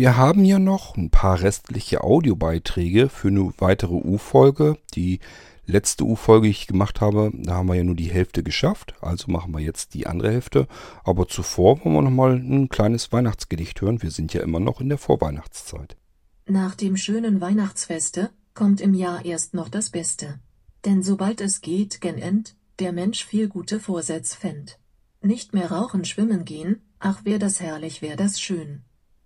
Wir haben ja noch ein paar restliche Audiobeiträge für eine weitere U-Folge. Die letzte U-Folge, die ich gemacht habe, da haben wir ja nur die Hälfte geschafft. Also machen wir jetzt die andere Hälfte. Aber zuvor wollen wir noch mal ein kleines Weihnachtsgedicht hören. Wir sind ja immer noch in der Vorweihnachtszeit. Nach dem schönen Weihnachtsfeste kommt im Jahr erst noch das Beste. Denn sobald es geht gen End, der Mensch viel gute Vorsätze fänd. Nicht mehr rauchen, schwimmen gehen, ach wär das herrlich, wär das schön.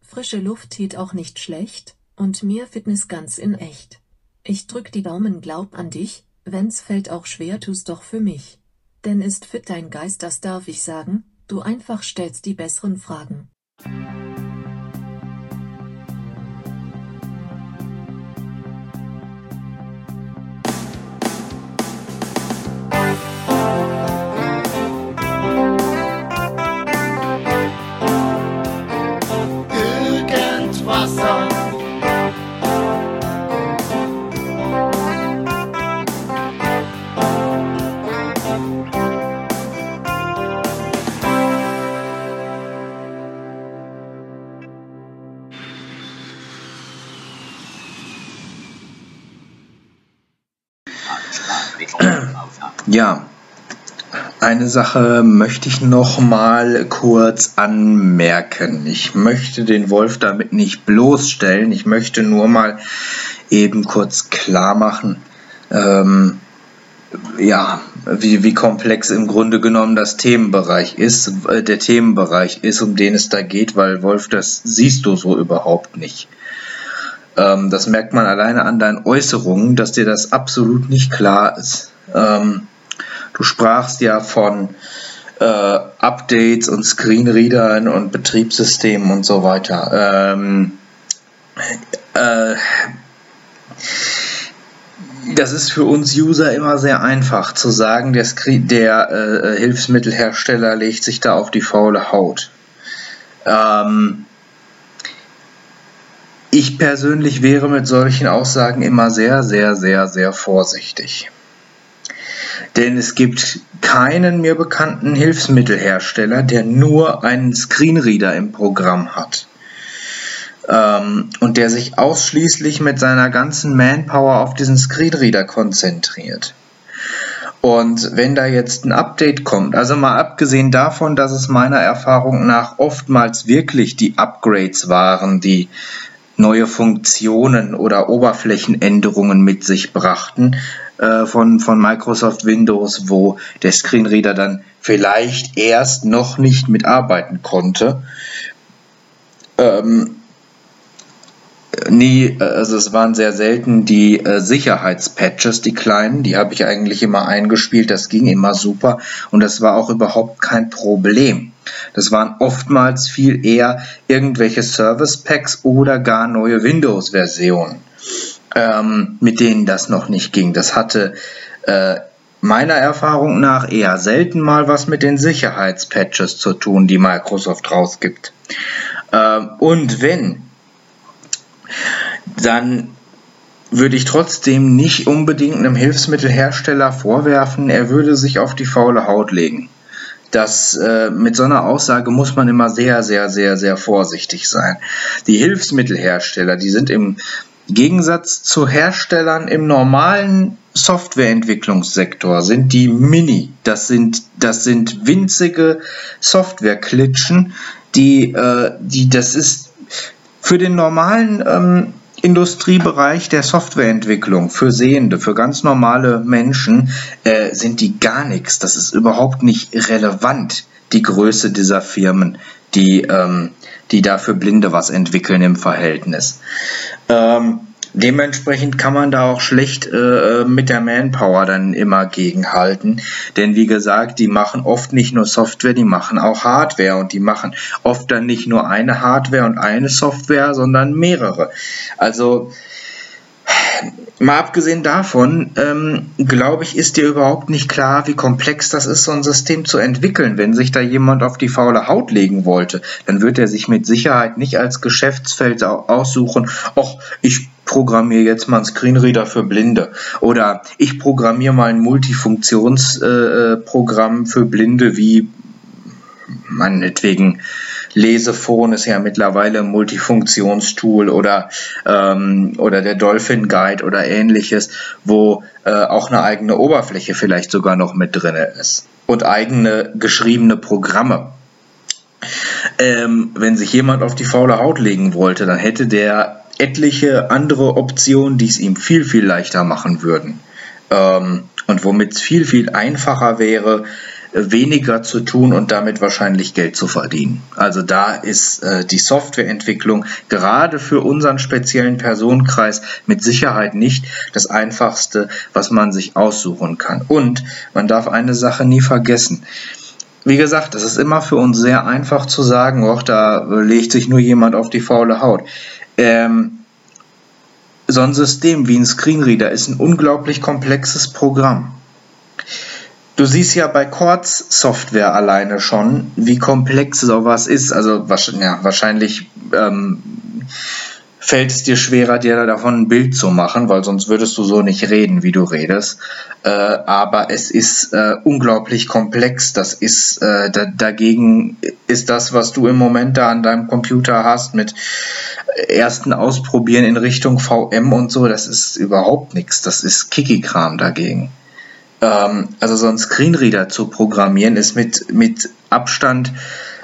Frische Luft tät auch nicht schlecht, und mir Fitness ganz in echt. Ich drück die Daumen, glaub an dich, wenn's fällt auch schwer, tu's doch für mich. Denn ist fit dein Geist, das darf ich sagen, du einfach stellst die besseren Fragen. Ja, eine Sache möchte ich noch mal kurz anmerken. Ich möchte den Wolf damit nicht bloßstellen. Ich möchte nur mal eben kurz klar machen, ähm, ja, wie, wie komplex im Grunde genommen das Themenbereich ist, äh, der Themenbereich ist, um den es da geht, weil Wolf, das siehst du so überhaupt nicht. Ähm, das merkt man alleine an deinen Äußerungen, dass dir das absolut nicht klar ist. Ähm, du sprachst ja von äh, Updates und Screenreadern und Betriebssystemen und so weiter. Ähm, äh, das ist für uns User immer sehr einfach zu sagen, der, Screen, der äh, Hilfsmittelhersteller legt sich da auf die faule Haut. Ähm, ich persönlich wäre mit solchen Aussagen immer sehr, sehr, sehr, sehr vorsichtig. Denn es gibt keinen mir bekannten Hilfsmittelhersteller, der nur einen Screenreader im Programm hat. Ähm, und der sich ausschließlich mit seiner ganzen Manpower auf diesen Screenreader konzentriert. Und wenn da jetzt ein Update kommt, also mal abgesehen davon, dass es meiner Erfahrung nach oftmals wirklich die Upgrades waren, die neue Funktionen oder Oberflächenänderungen mit sich brachten äh, von, von Microsoft Windows, wo der Screenreader dann vielleicht erst noch nicht mitarbeiten konnte. Ähm, nie, also es waren sehr selten die äh, Sicherheitspatches, die kleinen, die habe ich eigentlich immer eingespielt, das ging immer super und das war auch überhaupt kein Problem. Das waren oftmals viel eher irgendwelche Service Packs oder gar neue Windows-Versionen, ähm, mit denen das noch nicht ging. Das hatte äh, meiner Erfahrung nach eher selten mal was mit den Sicherheitspatches zu tun, die Microsoft rausgibt. Ähm, und wenn dann würde ich trotzdem nicht unbedingt einem Hilfsmittelhersteller vorwerfen, er würde sich auf die faule Haut legen. Das, äh, mit so einer Aussage muss man immer sehr, sehr, sehr, sehr vorsichtig sein. Die Hilfsmittelhersteller, die sind im Gegensatz zu Herstellern im normalen Softwareentwicklungssektor sind die Mini. Das sind, das sind winzige Softwareklitschen, die, äh, die, das ist für den normalen ähm, Industriebereich der Softwareentwicklung, für Sehende, für ganz normale Menschen, äh, sind die gar nichts. Das ist überhaupt nicht relevant, die Größe dieser Firmen, die, ähm, die da für Blinde was entwickeln im Verhältnis. Ähm, Dementsprechend kann man da auch schlecht äh, mit der Manpower dann immer gegenhalten. Denn wie gesagt, die machen oft nicht nur Software, die machen auch Hardware und die machen oft dann nicht nur eine Hardware und eine Software, sondern mehrere. Also mal abgesehen davon, ähm, glaube ich, ist dir überhaupt nicht klar, wie komplex das ist, so ein System zu entwickeln. Wenn sich da jemand auf die faule Haut legen wollte, dann wird er sich mit Sicherheit nicht als Geschäftsfeld aussuchen, ach, ich programmiere jetzt mal einen Screenreader für Blinde oder ich programmiere mal ein Multifunktionsprogramm äh, für Blinde wie meinetwegen Lesephone ist ja mittlerweile ein Multifunktionstool oder, ähm, oder der Dolphin Guide oder ähnliches, wo äh, auch eine eigene Oberfläche vielleicht sogar noch mit drin ist und eigene geschriebene Programme. Ähm, wenn sich jemand auf die faule Haut legen wollte, dann hätte der etliche andere Optionen, die es ihm viel, viel leichter machen würden. Ähm, und womit es viel, viel einfacher wäre, weniger zu tun und damit wahrscheinlich Geld zu verdienen. Also da ist äh, die Softwareentwicklung gerade für unseren speziellen Personenkreis mit Sicherheit nicht das einfachste, was man sich aussuchen kann. Und man darf eine Sache nie vergessen. Wie gesagt, es ist immer für uns sehr einfach zu sagen, oh, da legt sich nur jemand auf die faule Haut. Ähm, so ein System wie ein Screenreader ist ein unglaublich komplexes Programm. Du siehst ja bei Quartz Software alleine schon, wie komplex sowas ist. Also ja, wahrscheinlich ähm, fällt es dir schwerer, dir davon ein Bild zu machen, weil sonst würdest du so nicht reden, wie du redest. Äh, aber es ist äh, unglaublich komplex. Das ist äh, da, dagegen ist das, was du im Moment da an deinem Computer hast mit ersten Ausprobieren in Richtung VM und so, das ist überhaupt nichts. Das ist Kiki-Kram dagegen. Ähm, also so ein Screenreader zu programmieren ist mit, mit Abstand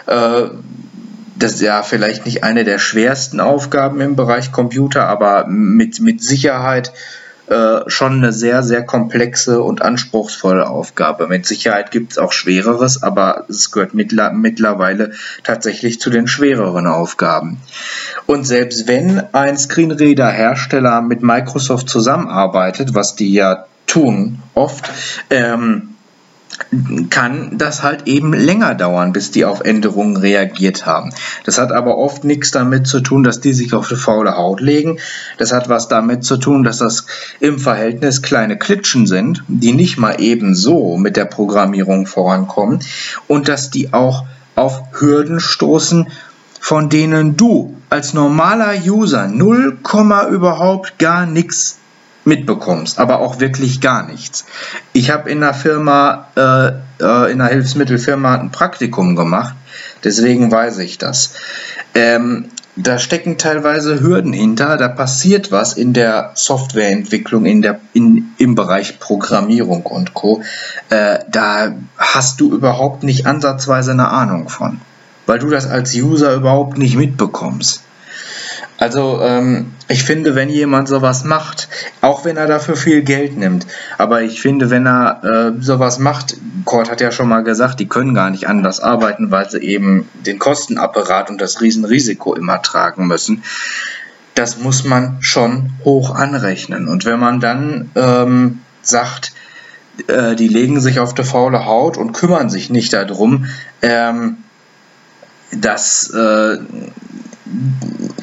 äh, das ist ja vielleicht nicht eine der schwersten Aufgaben im Bereich Computer, aber mit, mit Sicherheit äh, schon eine sehr, sehr komplexe und anspruchsvolle Aufgabe. Mit Sicherheit gibt es auch schwereres, aber es gehört mittler mittlerweile tatsächlich zu den schwereren Aufgaben. Und selbst wenn ein Screenreader-Hersteller mit Microsoft zusammenarbeitet, was die ja tun oft, ähm, kann das halt eben länger dauern, bis die auf Änderungen reagiert haben. Das hat aber oft nichts damit zu tun, dass die sich auf die faule Haut legen. Das hat was damit zu tun, dass das im Verhältnis kleine Klitschen sind, die nicht mal eben so mit der Programmierung vorankommen und dass die auch auf Hürden stoßen, von denen du als normaler User 0, überhaupt gar nichts mitbekommst, aber auch wirklich gar nichts. Ich habe in einer Firma, äh, äh, in einer Hilfsmittelfirma ein Praktikum gemacht, deswegen weiß ich das. Ähm, da stecken teilweise Hürden hinter, da passiert was in der Softwareentwicklung, in der, in, im Bereich Programmierung und Co. Äh, da hast du überhaupt nicht ansatzweise eine Ahnung von, weil du das als User überhaupt nicht mitbekommst. Also ähm, ich finde, wenn jemand sowas macht, auch wenn er dafür viel Geld nimmt, aber ich finde, wenn er äh, sowas macht, Kurt hat ja schon mal gesagt, die können gar nicht anders arbeiten, weil sie eben den Kostenapparat und das Riesenrisiko immer tragen müssen. Das muss man schon hoch anrechnen. Und wenn man dann ähm, sagt, äh, die legen sich auf die faule Haut und kümmern sich nicht darum, ähm, dass äh,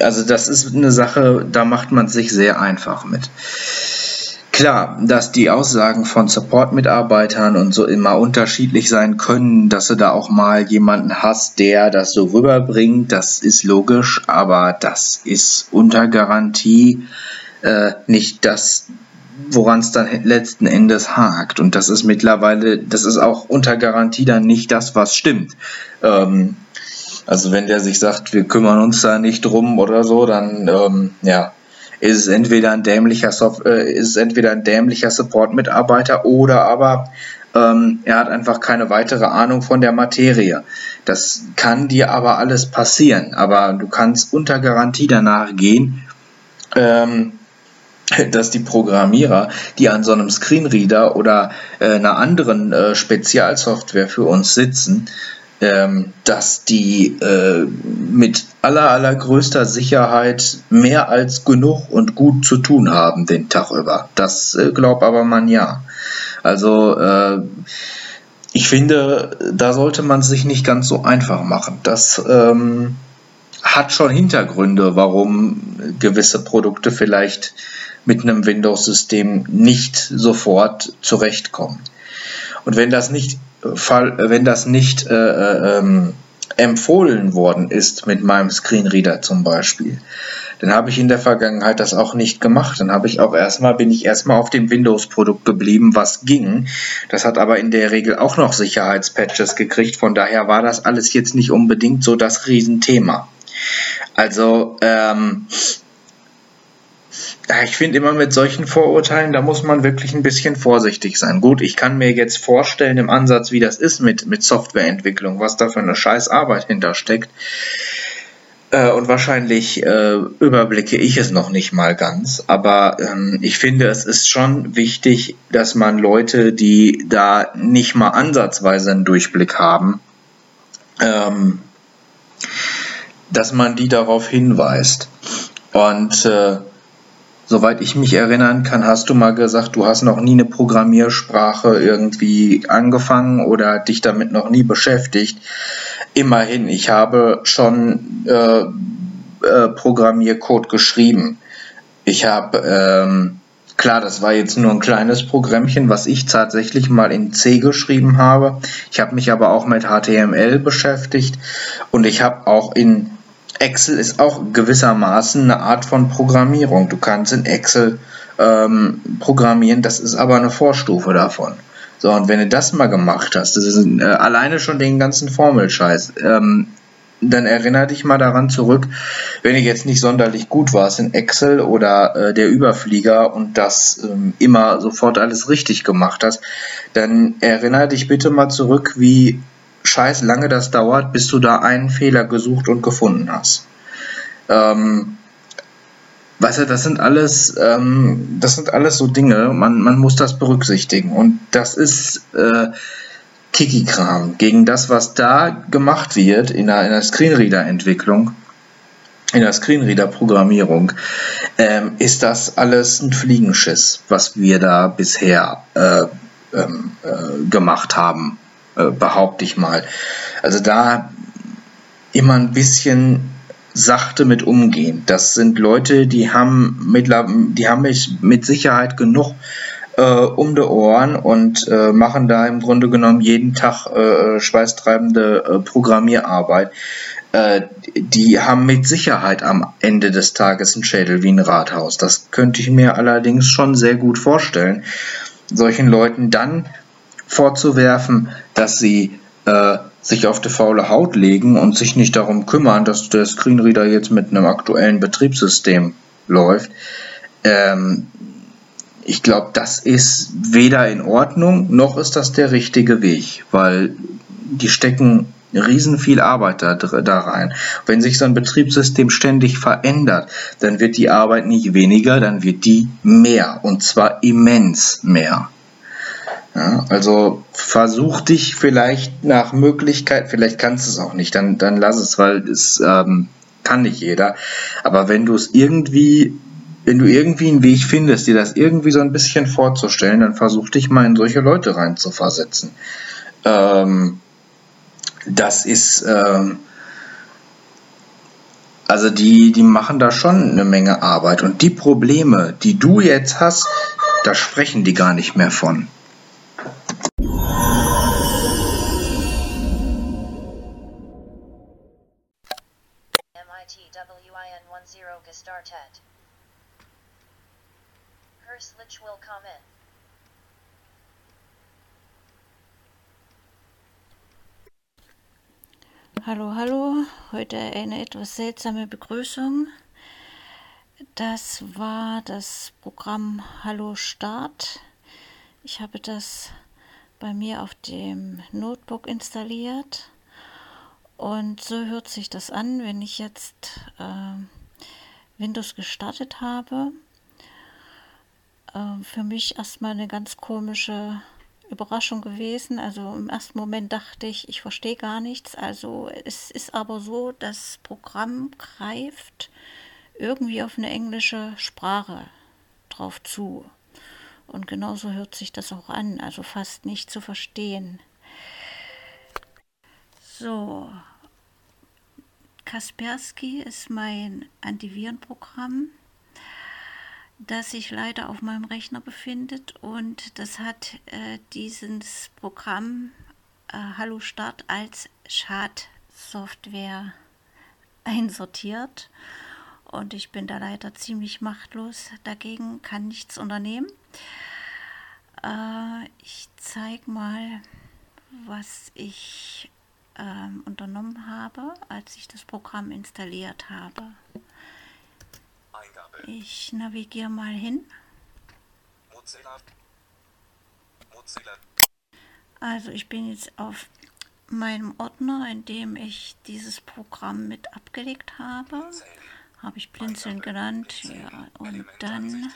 also das ist eine Sache, da macht man sich sehr einfach mit. Klar, dass die Aussagen von Support-Mitarbeitern und so immer unterschiedlich sein können, dass du da auch mal jemanden hast, der das so rüberbringt, das ist logisch, aber das ist unter Garantie äh, nicht das, woran es dann letzten Endes hakt. Und das ist mittlerweile, das ist auch unter Garantie dann nicht das, was stimmt. Ähm, also wenn der sich sagt, wir kümmern uns da nicht drum oder so, dann ähm, ja, ist es entweder ein dämlicher Soft äh, ist es entweder ein dämlicher Support-Mitarbeiter oder aber ähm, er hat einfach keine weitere Ahnung von der Materie. Das kann dir aber alles passieren, aber du kannst unter Garantie danach gehen, ähm, dass die Programmierer, die an so einem Screenreader oder äh, einer anderen äh, Spezialsoftware für uns sitzen, ähm, dass die äh, mit aller, allergrößter Sicherheit mehr als genug und gut zu tun haben den Tag über. Das äh, glaubt aber man ja. Also äh, ich finde, da sollte man sich nicht ganz so einfach machen. Das ähm, hat schon Hintergründe, warum gewisse Produkte vielleicht mit einem Windows-System nicht sofort zurechtkommen. Und wenn das nicht Fall, wenn das nicht äh, äh, ähm, empfohlen worden ist mit meinem Screenreader zum Beispiel, dann habe ich in der Vergangenheit das auch nicht gemacht. Dann habe ich auch erstmal, bin ich erstmal auf dem Windows-Produkt geblieben, was ging. Das hat aber in der Regel auch noch Sicherheitspatches gekriegt. Von daher war das alles jetzt nicht unbedingt so das Riesenthema. Also, ähm, ich finde immer mit solchen Vorurteilen, da muss man wirklich ein bisschen vorsichtig sein. Gut, ich kann mir jetzt vorstellen im Ansatz, wie das ist mit, mit Softwareentwicklung, was da für eine scheiß Arbeit hintersteckt. Äh, und wahrscheinlich äh, überblicke ich es noch nicht mal ganz. Aber ähm, ich finde, es ist schon wichtig, dass man Leute, die da nicht mal ansatzweise einen Durchblick haben, ähm, dass man die darauf hinweist. Und äh, soweit ich mich erinnern kann, hast du mal gesagt, du hast noch nie eine Programmiersprache irgendwie angefangen oder dich damit noch nie beschäftigt. Immerhin, ich habe schon äh, äh, Programmiercode geschrieben. Ich habe, ähm, klar, das war jetzt nur ein kleines Programmchen, was ich tatsächlich mal in C geschrieben habe. Ich habe mich aber auch mit HTML beschäftigt und ich habe auch in Excel ist auch gewissermaßen eine Art von Programmierung. Du kannst in Excel ähm, programmieren, das ist aber eine Vorstufe davon. So, und wenn du das mal gemacht hast, das ist äh, alleine schon den ganzen Formelscheiß, ähm, dann erinnere dich mal daran zurück, wenn du jetzt nicht sonderlich gut warst in Excel oder äh, der Überflieger und das ähm, immer sofort alles richtig gemacht hast, dann erinnere dich bitte mal zurück, wie scheiß lange das dauert, bis du da einen Fehler gesucht und gefunden hast. Ähm, weißt du, das sind alles, ähm, das sind alles so Dinge, man, man muss das berücksichtigen. Und das ist äh, Kiki-Kram gegen das, was da gemacht wird in der, in der Screenreader-Entwicklung, in der Screenreader-Programmierung, ähm, ist das alles ein Fliegenschiss, was wir da bisher äh, ähm, äh, gemacht haben äh, behaupte ich mal. Also da immer ein bisschen sachte mit umgehen. Das sind Leute, die haben, mit, die haben mit Sicherheit genug äh, um die Ohren und äh, machen da im Grunde genommen jeden Tag äh, schweißtreibende äh, Programmierarbeit. Äh, die haben mit Sicherheit am Ende des Tages einen Schädel wie ein Rathaus. Das könnte ich mir allerdings schon sehr gut vorstellen. Solchen Leuten dann vorzuwerfen, dass sie äh, sich auf die faule Haut legen und sich nicht darum kümmern, dass der Screenreader jetzt mit einem aktuellen Betriebssystem läuft. Ähm, ich glaube, das ist weder in Ordnung, noch ist das der richtige Weg, weil die stecken riesen viel Arbeit da, da rein. Wenn sich so ein Betriebssystem ständig verändert, dann wird die Arbeit nicht weniger, dann wird die mehr und zwar immens mehr. Ja, also versuch dich vielleicht nach Möglichkeit, vielleicht kannst du es auch nicht, dann, dann lass es, weil es ähm, kann nicht jeder. Aber wenn du es irgendwie, wenn du irgendwie einen Weg findest, dir das irgendwie so ein bisschen vorzustellen, dann versuch dich mal in solche Leute rein zu versetzen. Ähm, das ist, ähm, also die, die machen da schon eine Menge Arbeit. Und die Probleme, die du jetzt hast, da sprechen die gar nicht mehr von. MITWIN10 gestartet. Herzlich willkommen. Hallo, hallo. Heute eine etwas seltsame Begrüßung. Das war das Programm Hallo Start. Ich habe das bei mir auf dem Notebook installiert. Und so hört sich das an, wenn ich jetzt äh, Windows gestartet habe. Äh, für mich erstmal eine ganz komische Überraschung gewesen. Also im ersten Moment dachte ich, ich verstehe gar nichts. Also es ist aber so, das Programm greift irgendwie auf eine englische Sprache drauf zu. Und genauso hört sich das auch an, also fast nicht zu verstehen. So, Kaspersky ist mein Antivirenprogramm, das sich leider auf meinem Rechner befindet und das hat äh, dieses Programm äh, Hallo Start als Schadsoftware Software einsortiert und ich bin da leider ziemlich machtlos dagegen, kann nichts unternehmen. Äh, ich zeige mal, was ich ähm, unternommen habe, als ich das Programm installiert habe. Ich navigiere mal hin. Also ich bin jetzt auf meinem Ordner, in dem ich dieses Programm mit abgelegt habe. Habe ich Blinzeln genannt. Ja, und dann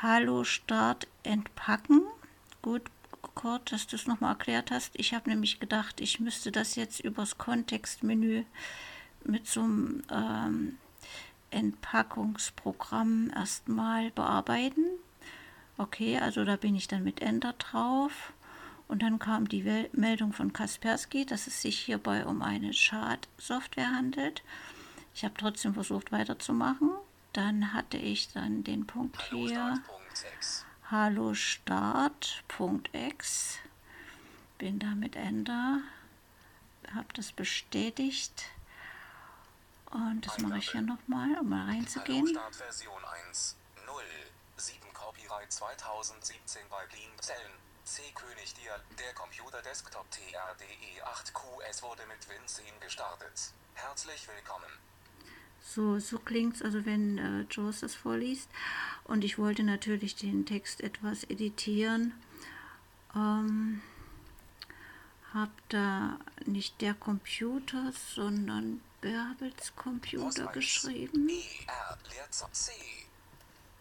Hallo Start entpacken. Gut, Kurt, dass du es nochmal erklärt hast. Ich habe nämlich gedacht, ich müsste das jetzt übers Kontextmenü mit so einem ähm, Entpackungsprogramm erstmal bearbeiten. Okay, also da bin ich dann mit Enter drauf. Und dann kam die Wel Meldung von Kaspersky, dass es sich hierbei um eine Schadsoftware handelt. Ich habe trotzdem versucht weiterzumachen. Dann hatte ich dann den Punkt hier. Hallo Start.ex. Bin da mit Enter. Habe das bestätigt. Und das mache ich hier nochmal, um mal reinzugehen. Hallo Start Version 1. 0. 7 Copyright 2017 bei Clean Zellen. C. König dir, der Computer Desktop TRDE 8QS wurde mit Win 10 gestartet. Herzlich willkommen. So, so klingt es, also wenn äh, Jaws das vorliest. Und ich wollte natürlich den Text etwas editieren. Ähm, habe da nicht der Computer, sondern Bärbels Computer geschrieben.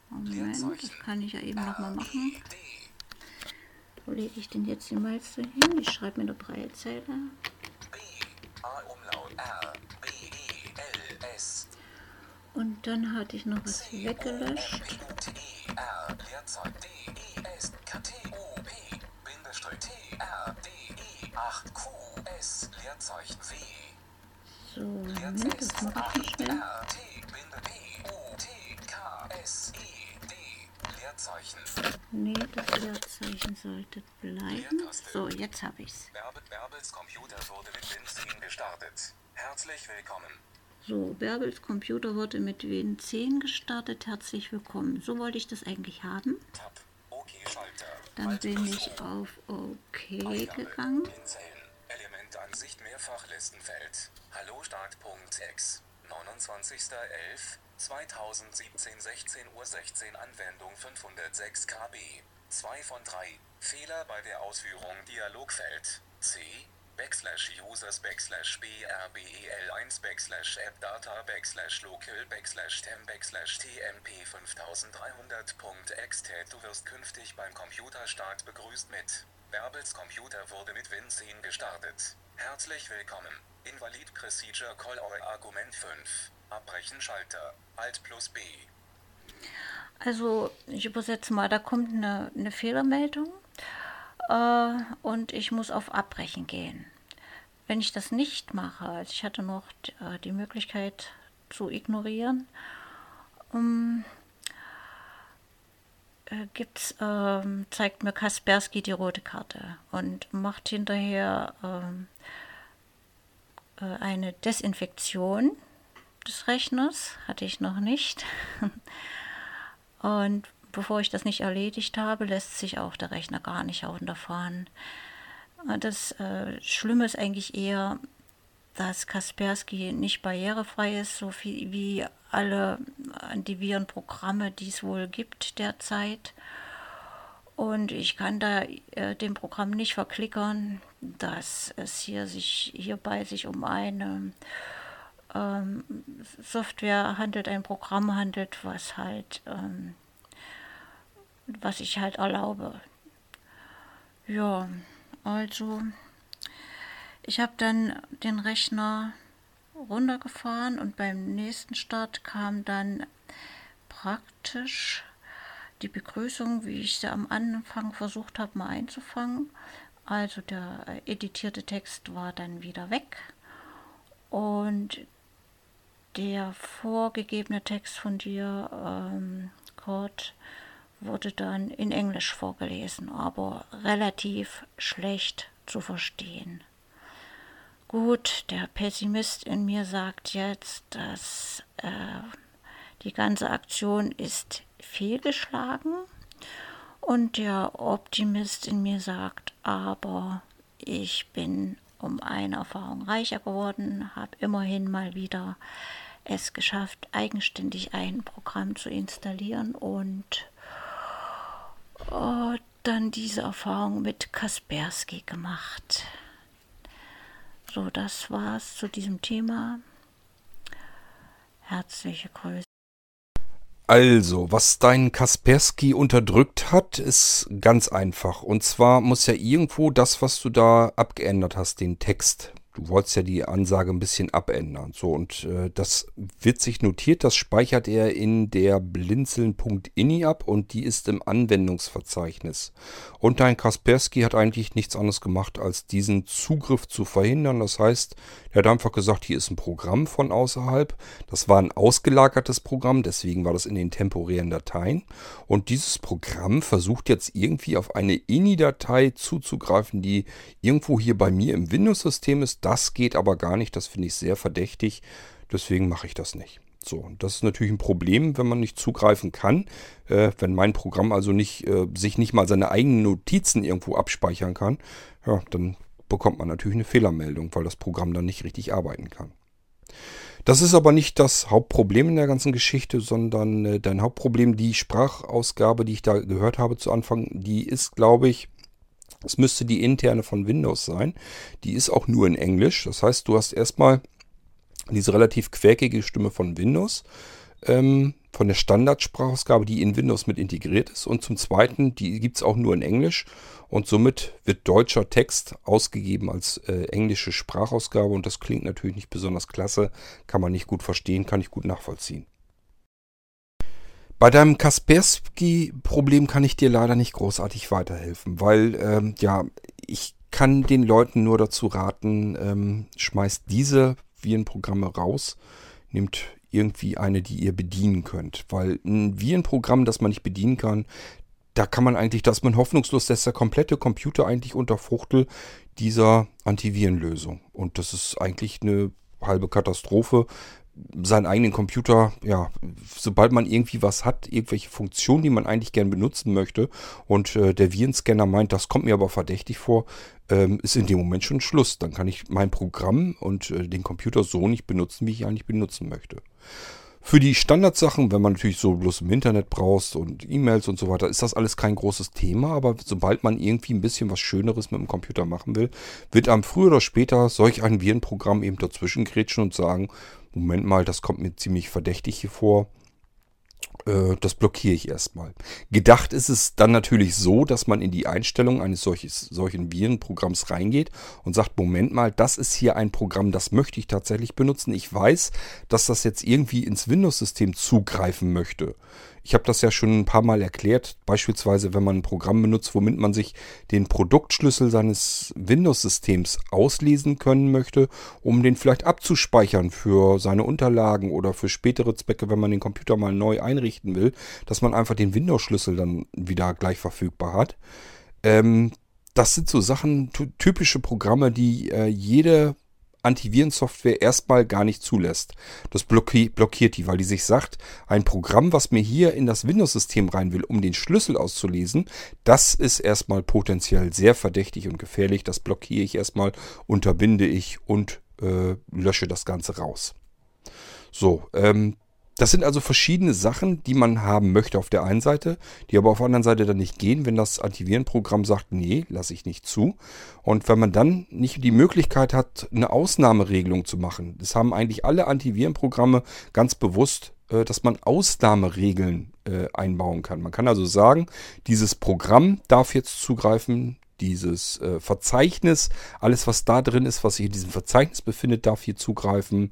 Moment, das kann ich ja eben nochmal machen. Wo lege ich denn jetzt die Malze hin? Ich schreibe mir eine Breitzeile. Und dann hatte ich noch was weggelöscht. So, Moment, das mache ich schnell. Nee, das Leerzeichen sollte bleiben. So, jetzt habe ich's. Bärbels Computer wurde mit Win 10 gestartet. Herzlich willkommen. So, Bärbels Computer wurde mit Win 10 gestartet. Herzlich willkommen. So wollte ich das eigentlich haben. Dann bin ich auf OK gegangen. Elementansicht Mehrfachlistenfeld. Hallo Start.ex. 29.11. 2017 16 Uhr 16 Anwendung 506 KB. 2 von 3. Fehler bei der Ausführung Dialogfeld. C. Backslash users backslash brbel1 backslash appdata backslash local backslash tem backslash tmp 5300.ext Du wirst künftig beim Computerstart begrüßt mit Bärbels Computer wurde mit Win 10 gestartet. Herzlich willkommen. Invalid Procedure Call or Argument 5. Abbrechen Schalter. Alt plus B. Also ich übersetze mal, da kommt eine, eine Fehlermeldung äh, und ich muss auf Abbrechen gehen. Wenn ich das nicht mache, also ich hatte noch äh, die Möglichkeit zu ignorieren, um, äh, gibt's, ähm, zeigt mir Kaspersky die rote Karte und macht hinterher ähm, äh, eine Desinfektion des Rechners, hatte ich noch nicht. Und bevor ich das nicht erledigt habe, lässt sich auch der Rechner gar nicht runterfahren. Das äh, Schlimme ist eigentlich eher, dass Kaspersky nicht barrierefrei ist, so viel wie alle Antivirenprogramme, die es wohl gibt derzeit. Und ich kann da äh, dem Programm nicht verklickern, dass es hier sich hierbei sich um eine ähm, Software handelt, ein Programm handelt, was halt, ähm, was ich halt erlaube. Ja, also ich habe dann den Rechner runtergefahren und beim nächsten Start kam dann praktisch die Begrüßung, wie ich sie am Anfang versucht habe, mal einzufangen. Also der editierte Text war dann wieder weg und der vorgegebene Text von dir, ähm, Kurt, wurde dann in Englisch vorgelesen, aber relativ schlecht zu verstehen. Gut, der Pessimist in mir sagt jetzt, dass äh, die ganze Aktion ist fehlgeschlagen. Und der Optimist in mir sagt, aber ich bin um eine Erfahrung reicher geworden, habe immerhin mal wieder es geschafft, eigenständig ein Programm zu installieren und oh, dann diese Erfahrung mit Kaspersky gemacht. So, das war's zu diesem Thema. Herzliche Grüße. Also, was dein Kaspersky unterdrückt hat, ist ganz einfach. Und zwar muss ja irgendwo das, was du da abgeändert hast, den Text, du wolltest ja die Ansage ein bisschen abändern. So, und äh, das wird sich notiert, das speichert er in der blinzeln.ini ab und die ist im Anwendungsverzeichnis. Und dein Kaspersky hat eigentlich nichts anderes gemacht, als diesen Zugriff zu verhindern. Das heißt, er hat einfach gesagt, hier ist ein Programm von außerhalb. Das war ein ausgelagertes Programm, deswegen war das in den temporären Dateien. Und dieses Programm versucht jetzt irgendwie auf eine INI-Datei zuzugreifen, die irgendwo hier bei mir im Windows-System ist das geht aber gar nicht, das finde ich sehr verdächtig, deswegen mache ich das nicht. So, und das ist natürlich ein Problem, wenn man nicht zugreifen kann, äh, wenn mein Programm also nicht, äh, sich nicht mal seine eigenen Notizen irgendwo abspeichern kann, ja, dann bekommt man natürlich eine Fehlermeldung, weil das Programm dann nicht richtig arbeiten kann. Das ist aber nicht das Hauptproblem in der ganzen Geschichte, sondern äh, dein Hauptproblem, die Sprachausgabe, die ich da gehört habe zu Anfang, die ist, glaube ich, es müsste die interne von Windows sein. Die ist auch nur in Englisch. Das heißt, du hast erstmal diese relativ quäkige Stimme von Windows, ähm, von der Standardsprachausgabe, die in Windows mit integriert ist. Und zum Zweiten, die gibt es auch nur in Englisch. Und somit wird deutscher Text ausgegeben als äh, englische Sprachausgabe. Und das klingt natürlich nicht besonders klasse, kann man nicht gut verstehen, kann ich gut nachvollziehen. Bei deinem Kaspersky-Problem kann ich dir leider nicht großartig weiterhelfen, weil ähm, ja, ich kann den Leuten nur dazu raten, ähm, schmeißt diese Virenprogramme raus, nehmt irgendwie eine, die ihr bedienen könnt. Weil ein Virenprogramm, das man nicht bedienen kann, da kann man eigentlich, dass man hoffnungslos, dass der komplette Computer eigentlich unter Fruchtel dieser Antivirenlösung. Und das ist eigentlich eine halbe Katastrophe, seinen eigenen Computer, ja, sobald man irgendwie was hat, irgendwelche Funktionen, die man eigentlich gern benutzen möchte und äh, der Virenscanner meint, das kommt mir aber verdächtig vor, ähm, ist in dem Moment schon Schluss. Dann kann ich mein Programm und äh, den Computer so nicht benutzen, wie ich eigentlich benutzen möchte. Für die Standardsachen, wenn man natürlich so bloß im Internet brauchst und E-Mails und so weiter, ist das alles kein großes Thema. Aber sobald man irgendwie ein bisschen was Schöneres mit dem Computer machen will, wird einem früher oder später solch ein Virenprogramm eben dazwischen grätschen und sagen, Moment mal, das kommt mir ziemlich verdächtig hier vor. Äh, das blockiere ich erstmal. Gedacht ist es dann natürlich so, dass man in die Einstellung eines solches, solchen Virenprogramms reingeht und sagt, Moment mal, das ist hier ein Programm, das möchte ich tatsächlich benutzen. Ich weiß, dass das jetzt irgendwie ins Windows-System zugreifen möchte. Ich habe das ja schon ein paar Mal erklärt, beispielsweise wenn man ein Programm benutzt, womit man sich den Produktschlüssel seines Windows-Systems auslesen können möchte, um den vielleicht abzuspeichern für seine Unterlagen oder für spätere Zwecke, wenn man den Computer mal neu einrichten will, dass man einfach den Windows-Schlüssel dann wieder gleich verfügbar hat. Ähm, das sind so Sachen, typische Programme, die äh, jede Antivirensoftware erstmal gar nicht zulässt. Das blockiert die, weil die sich sagt, ein Programm, was mir hier in das Windows-System rein will, um den Schlüssel auszulesen, das ist erstmal potenziell sehr verdächtig und gefährlich. Das blockiere ich erstmal, unterbinde ich und äh, lösche das Ganze raus. So, ähm, das sind also verschiedene Sachen, die man haben möchte auf der einen Seite, die aber auf der anderen Seite dann nicht gehen, wenn das Antivirenprogramm sagt, nee, lasse ich nicht zu. Und wenn man dann nicht die Möglichkeit hat, eine Ausnahmeregelung zu machen, das haben eigentlich alle Antivirenprogramme ganz bewusst, äh, dass man Ausnahmeregeln äh, einbauen kann. Man kann also sagen, dieses Programm darf jetzt zugreifen, dieses äh, Verzeichnis, alles was da drin ist, was sich in diesem Verzeichnis befindet, darf hier zugreifen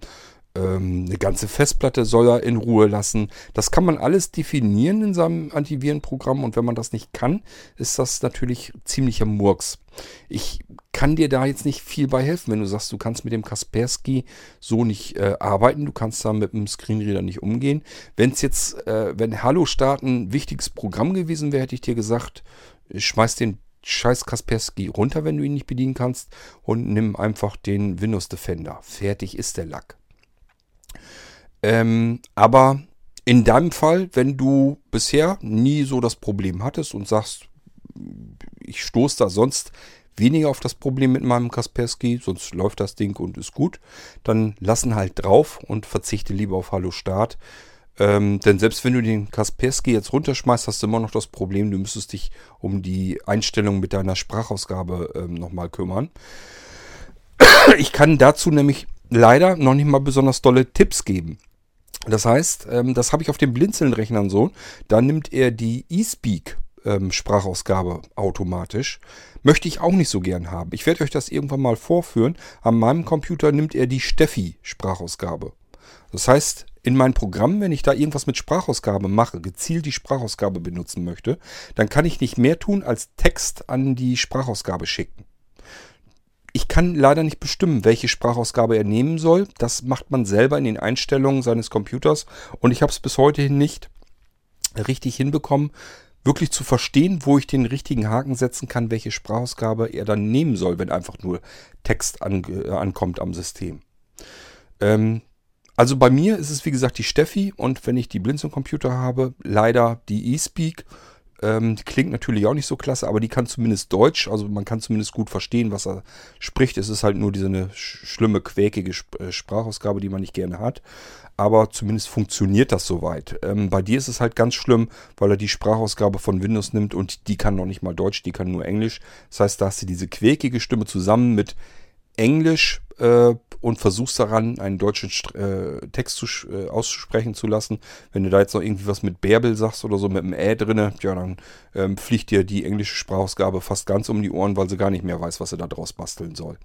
ähm, eine ganze Festplatte soll er in Ruhe lassen. Das kann man alles definieren in seinem Antivirenprogramm und wenn man das nicht kann, ist das natürlich ziemlicher Murks. Ich kann dir da jetzt nicht viel bei helfen, wenn du sagst, du kannst mit dem Kaspersky so nicht äh, arbeiten, du kannst da mit dem Screenreader nicht umgehen. Wenn es jetzt, äh, wenn Hallo Start ein wichtiges Programm gewesen wäre, hätte ich dir gesagt, schmeiß den scheiß Kaspersky runter, wenn du ihn nicht bedienen kannst und nimm einfach den Windows Defender. Fertig ist der Lack. Ähm, aber in deinem Fall, wenn du bisher nie so das Problem hattest und sagst, ich stoße da sonst weniger auf das Problem mit meinem Kaspersky, sonst läuft das Ding und ist gut, dann lassen halt drauf und verzichte lieber auf Hallo Start. Ähm, denn selbst wenn du den Kaspersky jetzt runterschmeißt, hast du immer noch das Problem, du müsstest dich um die Einstellung mit deiner Sprachausgabe ähm, nochmal kümmern. Ich kann dazu nämlich leider noch nicht mal besonders tolle Tipps geben. Das heißt, ähm, das habe ich auf dem Blinzeln-Rechnern so. Da nimmt er die eSpeak ähm, Sprachausgabe automatisch. Möchte ich auch nicht so gern haben. Ich werde euch das irgendwann mal vorführen. An meinem Computer nimmt er die Steffi Sprachausgabe. Das heißt, in meinem Programm, wenn ich da irgendwas mit Sprachausgabe mache, gezielt die Sprachausgabe benutzen möchte, dann kann ich nicht mehr tun, als Text an die Sprachausgabe schicken. Ich kann leider nicht bestimmen, welche Sprachausgabe er nehmen soll. Das macht man selber in den Einstellungen seines Computers und ich habe es bis heute hin nicht richtig hinbekommen, wirklich zu verstehen, wo ich den richtigen Haken setzen kann, welche Sprachausgabe er dann nehmen soll, wenn einfach nur Text äh, ankommt am System. Ähm, also bei mir ist es wie gesagt die Steffi und wenn ich die Blinzeln-Computer habe, leider die eSpeak. Ähm, die klingt natürlich auch nicht so klasse, aber die kann zumindest Deutsch, also man kann zumindest gut verstehen, was er spricht. Es ist halt nur diese eine schlimme, quäkige äh, Sprachausgabe, die man nicht gerne hat. Aber zumindest funktioniert das soweit. Ähm, bei dir ist es halt ganz schlimm, weil er die Sprachausgabe von Windows nimmt und die kann noch nicht mal Deutsch, die kann nur Englisch. Das heißt, da hast du diese quäkige Stimme zusammen mit Englisch äh, und versuchst daran, einen deutschen äh, Text zu, äh, auszusprechen zu lassen. Wenn du da jetzt noch irgendwie was mit Bärbel sagst oder so mit einem Ä drinne, ja, dann ähm, fliegt dir die englische Sprachausgabe fast ganz um die Ohren, weil sie gar nicht mehr weiß, was sie da draus basteln soll.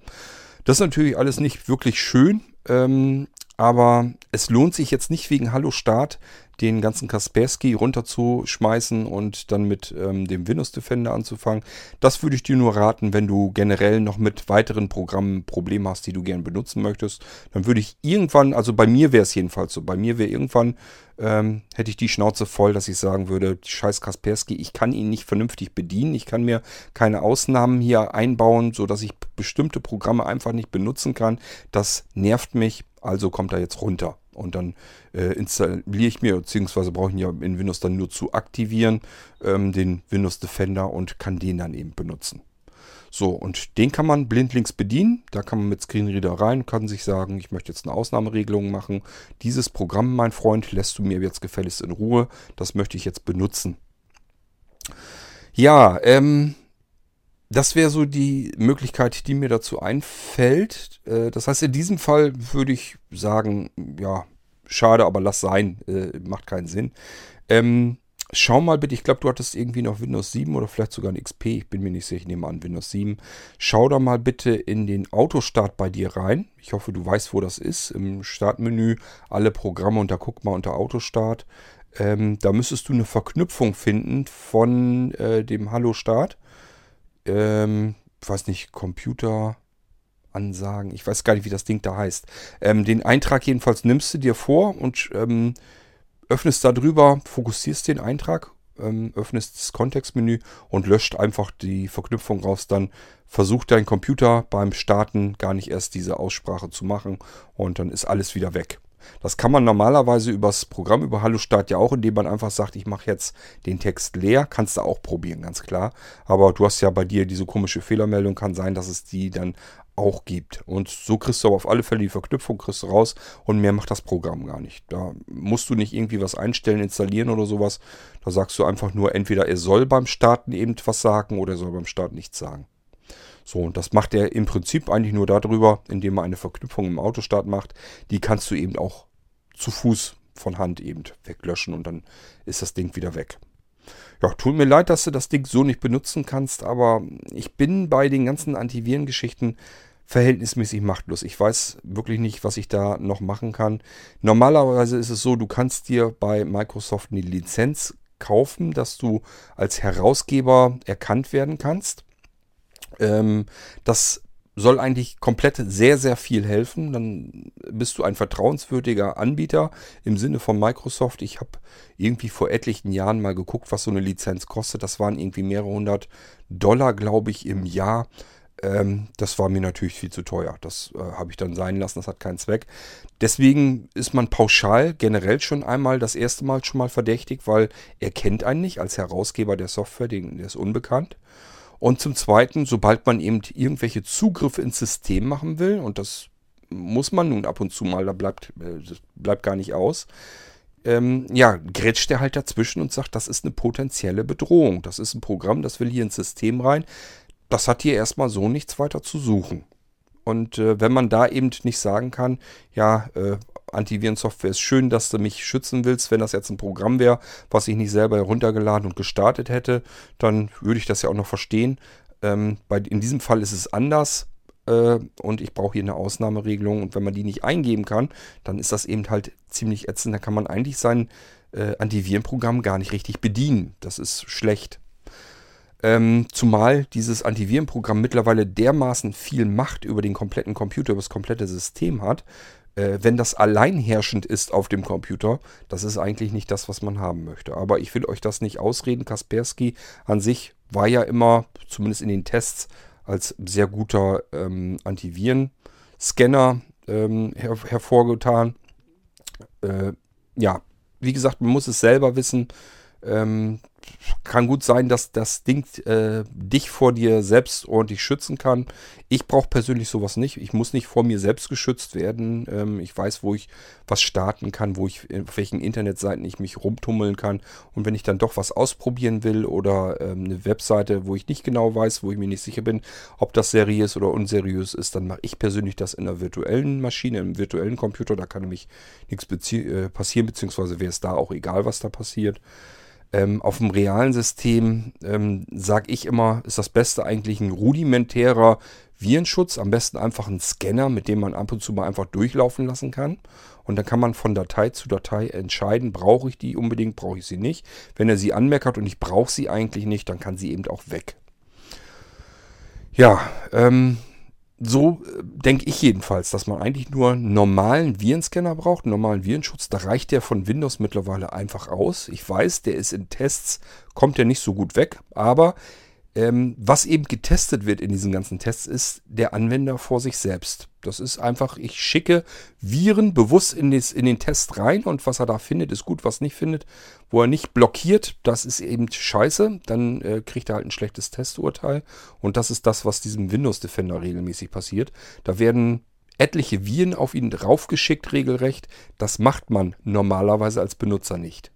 Das ist natürlich alles nicht wirklich schön, ähm, aber es lohnt sich jetzt nicht wegen Hallo Start den ganzen Kaspersky runterzuschmeißen und dann mit ähm, dem Windows Defender anzufangen. Das würde ich dir nur raten, wenn du generell noch mit weiteren Programmen Probleme hast, die du gerne benutzen möchtest. Dann würde ich irgendwann, also bei mir wäre es jedenfalls so, bei mir wäre irgendwann, ähm, hätte ich die Schnauze voll, dass ich sagen würde, scheiß Kaspersky, ich kann ihn nicht vernünftig bedienen. Ich kann mir keine Ausnahmen hier einbauen, sodass ich bestimmte Programme einfach nicht benutzen kann. Das nervt mich, also kommt er jetzt runter. Und dann äh, installiere ich mir, beziehungsweise brauche ich ihn ja in Windows dann nur zu aktivieren, ähm, den Windows Defender und kann den dann eben benutzen. So, und den kann man blindlings bedienen. Da kann man mit Screenreader rein, kann sich sagen, ich möchte jetzt eine Ausnahmeregelung machen. Dieses Programm, mein Freund, lässt du mir jetzt gefälligst in Ruhe. Das möchte ich jetzt benutzen. Ja, ähm, das wäre so die Möglichkeit, die mir dazu einfällt. Äh, das heißt, in diesem Fall würde ich sagen, ja, schade, aber lass sein, äh, macht keinen Sinn. Ähm, schau mal bitte, ich glaube, du hattest irgendwie noch Windows 7 oder vielleicht sogar ein XP, ich bin mir nicht sicher, ich nehme an Windows 7. Schau da mal bitte in den Autostart bei dir rein. Ich hoffe, du weißt, wo das ist. Im Startmenü alle Programme und da guck mal unter Autostart. Ähm, da müsstest du eine Verknüpfung finden von äh, dem Hallo Start ähm, weiß nicht, Computer. Ansagen. Ich weiß gar nicht, wie das Ding da heißt. Ähm, den Eintrag jedenfalls nimmst du dir vor und ähm, öffnest da drüber, fokussierst den Eintrag, ähm, öffnest das Kontextmenü und löscht einfach die Verknüpfung raus. Dann versucht dein Computer beim Starten gar nicht erst diese Aussprache zu machen und dann ist alles wieder weg. Das kann man normalerweise übers Programm, über Hallo Start ja auch, indem man einfach sagt, ich mache jetzt den Text leer. Kannst du auch probieren, ganz klar. Aber du hast ja bei dir diese komische Fehlermeldung, kann sein, dass es die dann auch gibt. Und so kriegst du aber auf alle Fälle die Verknüpfung kriegst du raus und mehr macht das Programm gar nicht. Da musst du nicht irgendwie was einstellen, installieren oder sowas. Da sagst du einfach nur, entweder er soll beim Starten eben was sagen oder er soll beim Start nichts sagen. So, und das macht er im Prinzip eigentlich nur darüber, indem er eine Verknüpfung im Autostart macht. Die kannst du eben auch zu Fuß von Hand eben weglöschen und dann ist das Ding wieder weg. Ja, tut mir leid, dass du das Ding so nicht benutzen kannst, aber ich bin bei den ganzen Antivirengeschichten verhältnismäßig machtlos. Ich weiß wirklich nicht, was ich da noch machen kann. Normalerweise ist es so, du kannst dir bei Microsoft eine Lizenz kaufen, dass du als Herausgeber erkannt werden kannst. Ähm, das soll eigentlich komplett sehr, sehr viel helfen. Dann bist du ein vertrauenswürdiger Anbieter im Sinne von Microsoft. Ich habe irgendwie vor etlichen Jahren mal geguckt, was so eine Lizenz kostet. Das waren irgendwie mehrere hundert Dollar, glaube ich, im Jahr. Ähm, das war mir natürlich viel zu teuer. Das äh, habe ich dann sein lassen. Das hat keinen Zweck. Deswegen ist man pauschal generell schon einmal das erste Mal schon mal verdächtig, weil er kennt einen nicht als Herausgeber der Software. Den, der ist unbekannt. Und zum Zweiten, sobald man eben irgendwelche Zugriffe ins System machen will, und das muss man nun ab und zu mal, da bleibt, äh, das bleibt gar nicht aus, ähm, ja, grätscht er halt dazwischen und sagt, das ist eine potenzielle Bedrohung. Das ist ein Programm, das will hier ins System rein. Das hat hier erstmal so nichts weiter zu suchen. Und äh, wenn man da eben nicht sagen kann, ja, äh, Antivirensoftware ist schön, dass du mich schützen willst. Wenn das jetzt ein Programm wäre, was ich nicht selber heruntergeladen und gestartet hätte, dann würde ich das ja auch noch verstehen. Ähm, bei, in diesem Fall ist es anders äh, und ich brauche hier eine Ausnahmeregelung. Und wenn man die nicht eingeben kann, dann ist das eben halt ziemlich ätzend. Da kann man eigentlich sein äh, Antivirenprogramm gar nicht richtig bedienen. Das ist schlecht. Ähm, zumal dieses Antivirenprogramm mittlerweile dermaßen viel Macht über den kompletten Computer, über das komplette System hat, äh, wenn das alleinherrschend ist auf dem Computer, das ist eigentlich nicht das, was man haben möchte. Aber ich will euch das nicht ausreden. Kaspersky an sich war ja immer, zumindest in den Tests, als sehr guter ähm, Antiviren-Scanner ähm, her hervorgetan. Äh, ja, wie gesagt, man muss es selber wissen. Ähm, kann gut sein, dass das Ding äh, dich vor dir selbst ordentlich schützen kann. Ich brauche persönlich sowas nicht. Ich muss nicht vor mir selbst geschützt werden. Ähm, ich weiß, wo ich was starten kann, wo ich, auf welchen Internetseiten ich mich rumtummeln kann. Und wenn ich dann doch was ausprobieren will oder ähm, eine Webseite, wo ich nicht genau weiß, wo ich mir nicht sicher bin, ob das seriös oder unseriös ist, dann mache ich persönlich das in einer virtuellen Maschine, im virtuellen Computer. Da kann nämlich nichts äh, passieren, beziehungsweise wäre es da auch egal, was da passiert. Ähm, auf dem realen System, ähm, sage ich immer, ist das Beste eigentlich ein rudimentärer Virenschutz. Am besten einfach ein Scanner, mit dem man ab und zu mal einfach durchlaufen lassen kann. Und dann kann man von Datei zu Datei entscheiden, brauche ich die unbedingt, brauche ich sie nicht. Wenn er sie anmeckert und ich brauche sie eigentlich nicht, dann kann sie eben auch weg. Ja, ähm, so äh, denke ich jedenfalls, dass man eigentlich nur einen normalen Virenscanner braucht, einen normalen Virenschutz. Da reicht der von Windows mittlerweile einfach aus. Ich weiß, der ist in Tests, kommt der nicht so gut weg, aber ähm, was eben getestet wird in diesen ganzen Tests, ist der Anwender vor sich selbst. Das ist einfach, ich schicke Viren bewusst in, des, in den Test rein und was er da findet, ist gut, was nicht findet. Wo er nicht blockiert, das ist eben scheiße. Dann äh, kriegt er halt ein schlechtes Testurteil. Und das ist das, was diesem Windows Defender regelmäßig passiert. Da werden etliche Viren auf ihn draufgeschickt, regelrecht. Das macht man normalerweise als Benutzer nicht.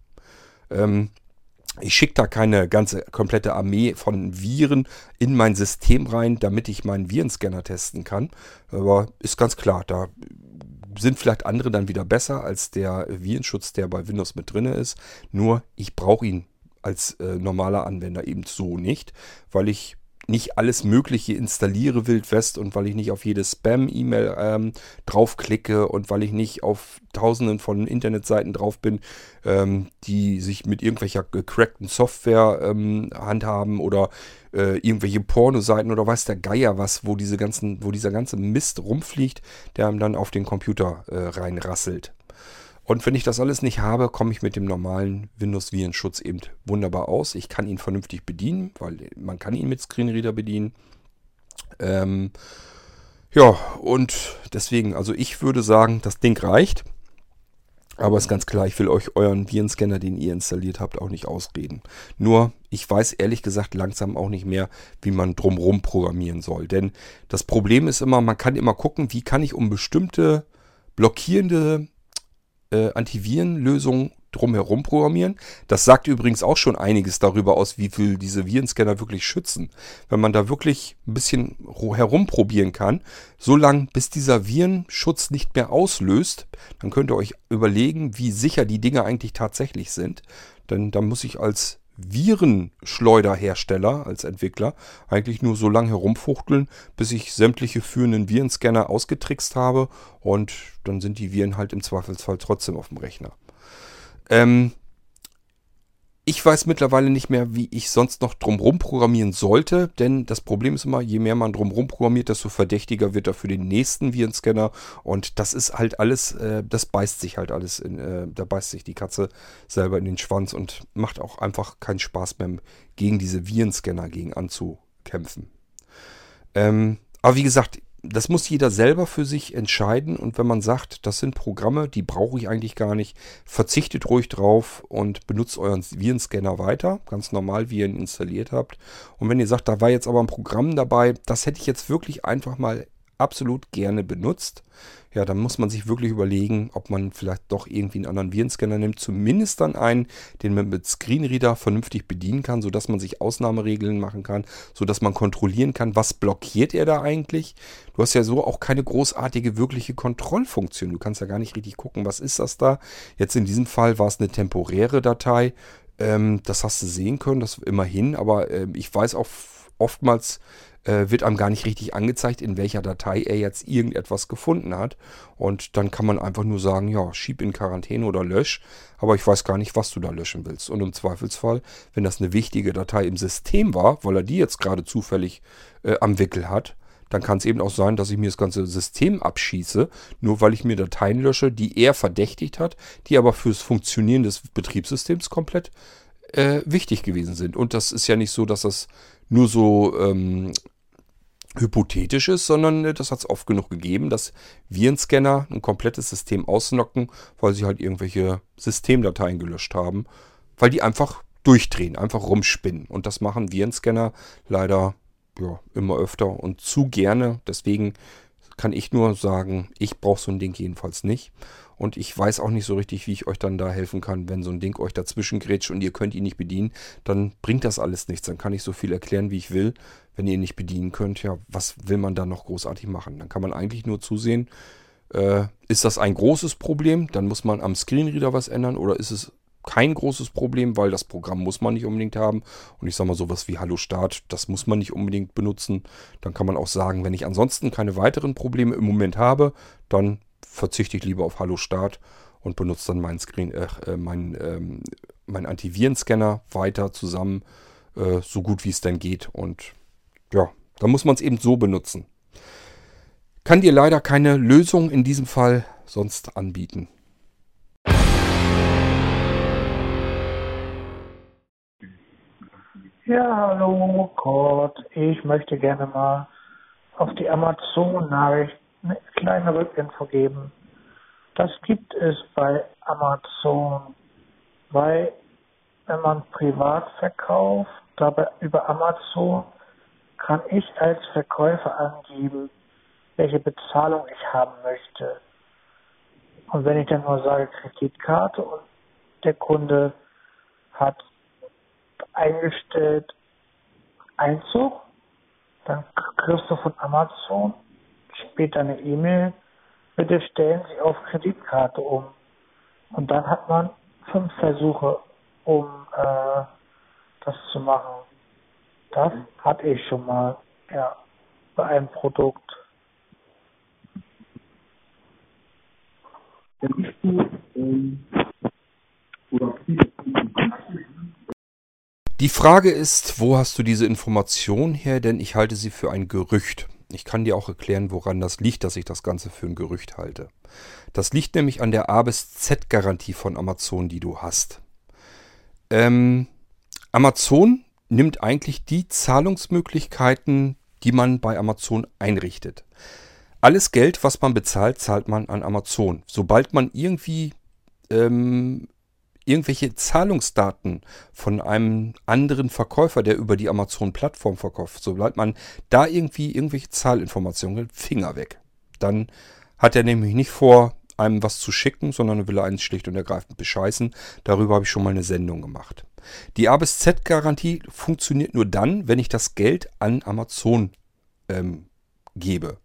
Ähm, ich schicke da keine ganze komplette Armee von Viren in mein System rein, damit ich meinen Virenscanner testen kann. Aber ist ganz klar, da sind vielleicht andere dann wieder besser als der Virenschutz, der bei Windows mit drin ist. Nur ich brauche ihn als äh, normaler Anwender eben so nicht, weil ich nicht alles Mögliche installiere Wild West und weil ich nicht auf jede Spam-E-Mail ähm, draufklicke und weil ich nicht auf tausenden von Internetseiten drauf bin, ähm, die sich mit irgendwelcher gecrackten Software ähm, handhaben oder äh, irgendwelche Pornoseiten oder weiß der Geier was, wo diese ganzen, wo dieser ganze Mist rumfliegt, der einem dann auf den Computer äh, reinrasselt. Und wenn ich das alles nicht habe, komme ich mit dem normalen Windows-Virenschutz eben wunderbar aus. Ich kann ihn vernünftig bedienen, weil man kann ihn mit Screenreader bedienen. Ähm, ja, und deswegen, also ich würde sagen, das Ding reicht. Aber ist ganz klar, ich will euch euren Virenscanner, den ihr installiert habt, auch nicht ausreden. Nur, ich weiß ehrlich gesagt langsam auch nicht mehr, wie man drumrum programmieren soll. Denn das Problem ist immer, man kann immer gucken, wie kann ich um bestimmte blockierende äh, Antivirenlösung drumherum programmieren. Das sagt übrigens auch schon einiges darüber aus, wie viel diese Virenscanner wirklich schützen. Wenn man da wirklich ein bisschen herumprobieren kann, so lange bis dieser Virenschutz nicht mehr auslöst, dann könnt ihr euch überlegen, wie sicher die Dinge eigentlich tatsächlich sind. Denn da muss ich als Virenschleuderhersteller, als Entwickler, eigentlich nur so lange herumfuchteln, bis ich sämtliche führenden Virenscanner ausgetrickst habe und dann sind die Viren halt im Zweifelsfall trotzdem auf dem Rechner. Ähm, ich weiß mittlerweile nicht mehr, wie ich sonst noch drumrum programmieren sollte, denn das Problem ist immer, je mehr man drumrum programmiert, desto verdächtiger wird er für den nächsten Virenscanner und das ist halt alles, äh, das beißt sich halt alles, in, äh, da beißt sich die Katze selber in den Schwanz und macht auch einfach keinen Spaß mehr, gegen diese Virenscanner gegen anzukämpfen. Ähm, aber wie gesagt, das muss jeder selber für sich entscheiden. Und wenn man sagt, das sind Programme, die brauche ich eigentlich gar nicht, verzichtet ruhig drauf und benutzt euren Virenscanner weiter, ganz normal, wie ihr ihn installiert habt. Und wenn ihr sagt, da war jetzt aber ein Programm dabei, das hätte ich jetzt wirklich einfach mal absolut gerne benutzt, ja, dann muss man sich wirklich überlegen, ob man vielleicht doch irgendwie einen anderen Virenscanner nimmt. Zumindest dann einen, den man mit Screenreader vernünftig bedienen kann, sodass man sich Ausnahmeregeln machen kann, sodass man kontrollieren kann, was blockiert er da eigentlich. Du hast ja so auch keine großartige wirkliche Kontrollfunktion. Du kannst ja gar nicht richtig gucken, was ist das da. Jetzt in diesem Fall war es eine temporäre Datei. Ähm, das hast du sehen können, das immerhin. Aber äh, ich weiß auch oftmals äh, wird einem gar nicht richtig angezeigt, in welcher Datei er jetzt irgendetwas gefunden hat. Und dann kann man einfach nur sagen, ja, schieb in Quarantäne oder lösch. Aber ich weiß gar nicht, was du da löschen willst. Und im Zweifelsfall, wenn das eine wichtige Datei im System war, weil er die jetzt gerade zufällig äh, am Wickel hat, dann kann es eben auch sein, dass ich mir das ganze System abschieße, nur weil ich mir Dateien lösche, die er verdächtigt hat, die aber fürs Funktionieren des Betriebssystems komplett äh, wichtig gewesen sind. Und das ist ja nicht so, dass das nur so ähm, hypothetisch ist, sondern äh, das hat es oft genug gegeben, dass Virenscanner ein komplettes System ausnocken, weil sie halt irgendwelche Systemdateien gelöscht haben, weil die einfach durchdrehen, einfach rumspinnen. Und das machen Virenscanner leider ja, immer öfter und zu gerne. Deswegen kann ich nur sagen, ich brauche so ein Ding jedenfalls nicht. Und ich weiß auch nicht so richtig, wie ich euch dann da helfen kann, wenn so ein Ding euch dazwischen grätscht und ihr könnt ihn nicht bedienen, dann bringt das alles nichts. Dann kann ich so viel erklären, wie ich will. Wenn ihr ihn nicht bedienen könnt, ja, was will man da noch großartig machen? Dann kann man eigentlich nur zusehen, äh, ist das ein großes Problem? Dann muss man am Screenreader was ändern oder ist es kein großes Problem, weil das Programm muss man nicht unbedingt haben. Und ich sage mal sowas wie Hallo Start, das muss man nicht unbedingt benutzen. Dann kann man auch sagen, wenn ich ansonsten keine weiteren Probleme im Moment habe, dann verzichte ich lieber auf Hallo Start und benutze dann meinen Screen, äh, äh, mein, ähm, mein Antivirenscanner weiter zusammen, äh, so gut wie es denn geht. Und ja, da muss man es eben so benutzen. Kann dir leider keine Lösung in diesem Fall sonst anbieten. Ja, hallo Kurt. Ich möchte gerne mal auf die Amazon-Nachricht eine kleine Rückinfo geben. Das gibt es bei Amazon, weil wenn man privat verkauft, dabei über Amazon, kann ich als Verkäufer angeben, welche Bezahlung ich haben möchte. Und wenn ich dann nur sage Kreditkarte und der Kunde hat eingestellt Einzug, dann kriegst du von Amazon später eine E-Mail, bitte stellen Sie auf Kreditkarte um. Und dann hat man fünf Versuche, um äh, das zu machen. Das hatte ich schon mal, ja, bei einem Produkt. Die Frage ist, wo hast du diese Information her? Denn ich halte sie für ein Gerücht. Ich kann dir auch erklären, woran das liegt, dass ich das Ganze für ein Gerücht halte. Das liegt nämlich an der A bis Z-Garantie von Amazon, die du hast. Ähm, Amazon nimmt eigentlich die Zahlungsmöglichkeiten, die man bei Amazon einrichtet. Alles Geld, was man bezahlt, zahlt man an Amazon. Sobald man irgendwie ähm, irgendwelche Zahlungsdaten von einem anderen Verkäufer, der über die Amazon-Plattform verkauft, sobald man da irgendwie irgendwelche Zahlinformationen, Finger weg. Dann hat er nämlich nicht vor, einem was zu schicken, sondern will er einen schlicht und ergreifend bescheißen. Darüber habe ich schon mal eine Sendung gemacht. Die A bis Z-Garantie funktioniert nur dann, wenn ich das Geld an Amazon ähm, gebe.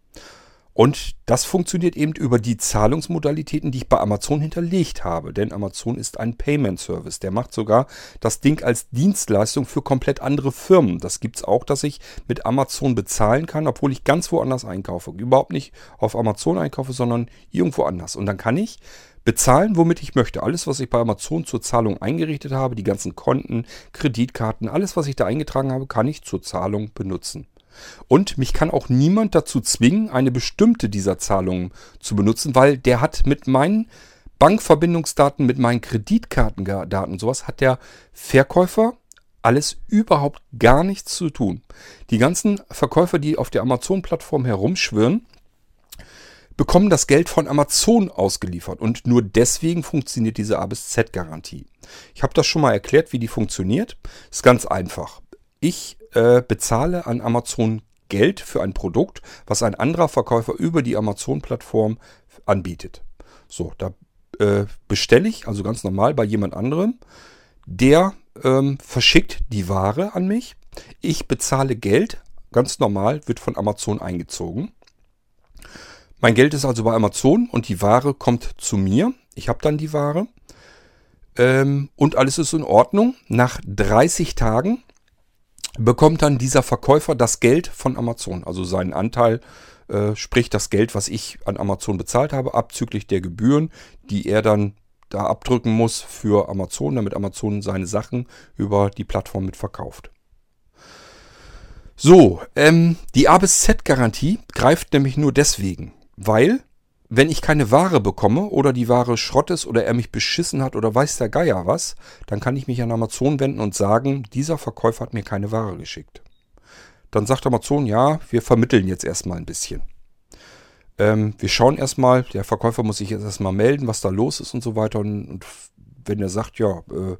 Und das funktioniert eben über die Zahlungsmodalitäten, die ich bei Amazon hinterlegt habe. Denn Amazon ist ein Payment Service. Der macht sogar das Ding als Dienstleistung für komplett andere Firmen. Das gibt es auch, dass ich mit Amazon bezahlen kann, obwohl ich ganz woanders einkaufe. Überhaupt nicht auf Amazon einkaufe, sondern irgendwo anders. Und dann kann ich bezahlen, womit ich möchte. Alles, was ich bei Amazon zur Zahlung eingerichtet habe, die ganzen Konten, Kreditkarten, alles, was ich da eingetragen habe, kann ich zur Zahlung benutzen. Und mich kann auch niemand dazu zwingen, eine bestimmte dieser Zahlungen zu benutzen, weil der hat mit meinen Bankverbindungsdaten, mit meinen Kreditkartendaten, sowas hat der Verkäufer alles überhaupt gar nichts zu tun. Die ganzen Verkäufer, die auf der Amazon-Plattform herumschwirren, bekommen das Geld von Amazon ausgeliefert und nur deswegen funktioniert diese A bis Z-Garantie. Ich habe das schon mal erklärt, wie die funktioniert. Ist ganz einfach. Ich äh, bezahle an Amazon Geld für ein Produkt, was ein anderer Verkäufer über die Amazon-Plattform anbietet. So, da äh, bestelle ich, also ganz normal bei jemand anderem. Der ähm, verschickt die Ware an mich. Ich bezahle Geld, ganz normal, wird von Amazon eingezogen. Mein Geld ist also bei Amazon und die Ware kommt zu mir. Ich habe dann die Ware. Ähm, und alles ist in Ordnung. Nach 30 Tagen bekommt dann dieser Verkäufer das Geld von Amazon, also seinen Anteil, äh, sprich das Geld, was ich an Amazon bezahlt habe, abzüglich der Gebühren, die er dann da abdrücken muss für Amazon, damit Amazon seine Sachen über die Plattform mit verkauft. So, ähm, die A bis Z-Garantie greift nämlich nur deswegen, weil wenn ich keine Ware bekomme oder die Ware Schrott ist oder er mich beschissen hat oder weiß der Geier was, dann kann ich mich an Amazon wenden und sagen, dieser Verkäufer hat mir keine Ware geschickt. Dann sagt Amazon, ja, wir vermitteln jetzt erstmal ein bisschen. Ähm, wir schauen erstmal, der Verkäufer muss sich jetzt erstmal melden, was da los ist und so weiter. Und, und wenn er sagt, ja, äh,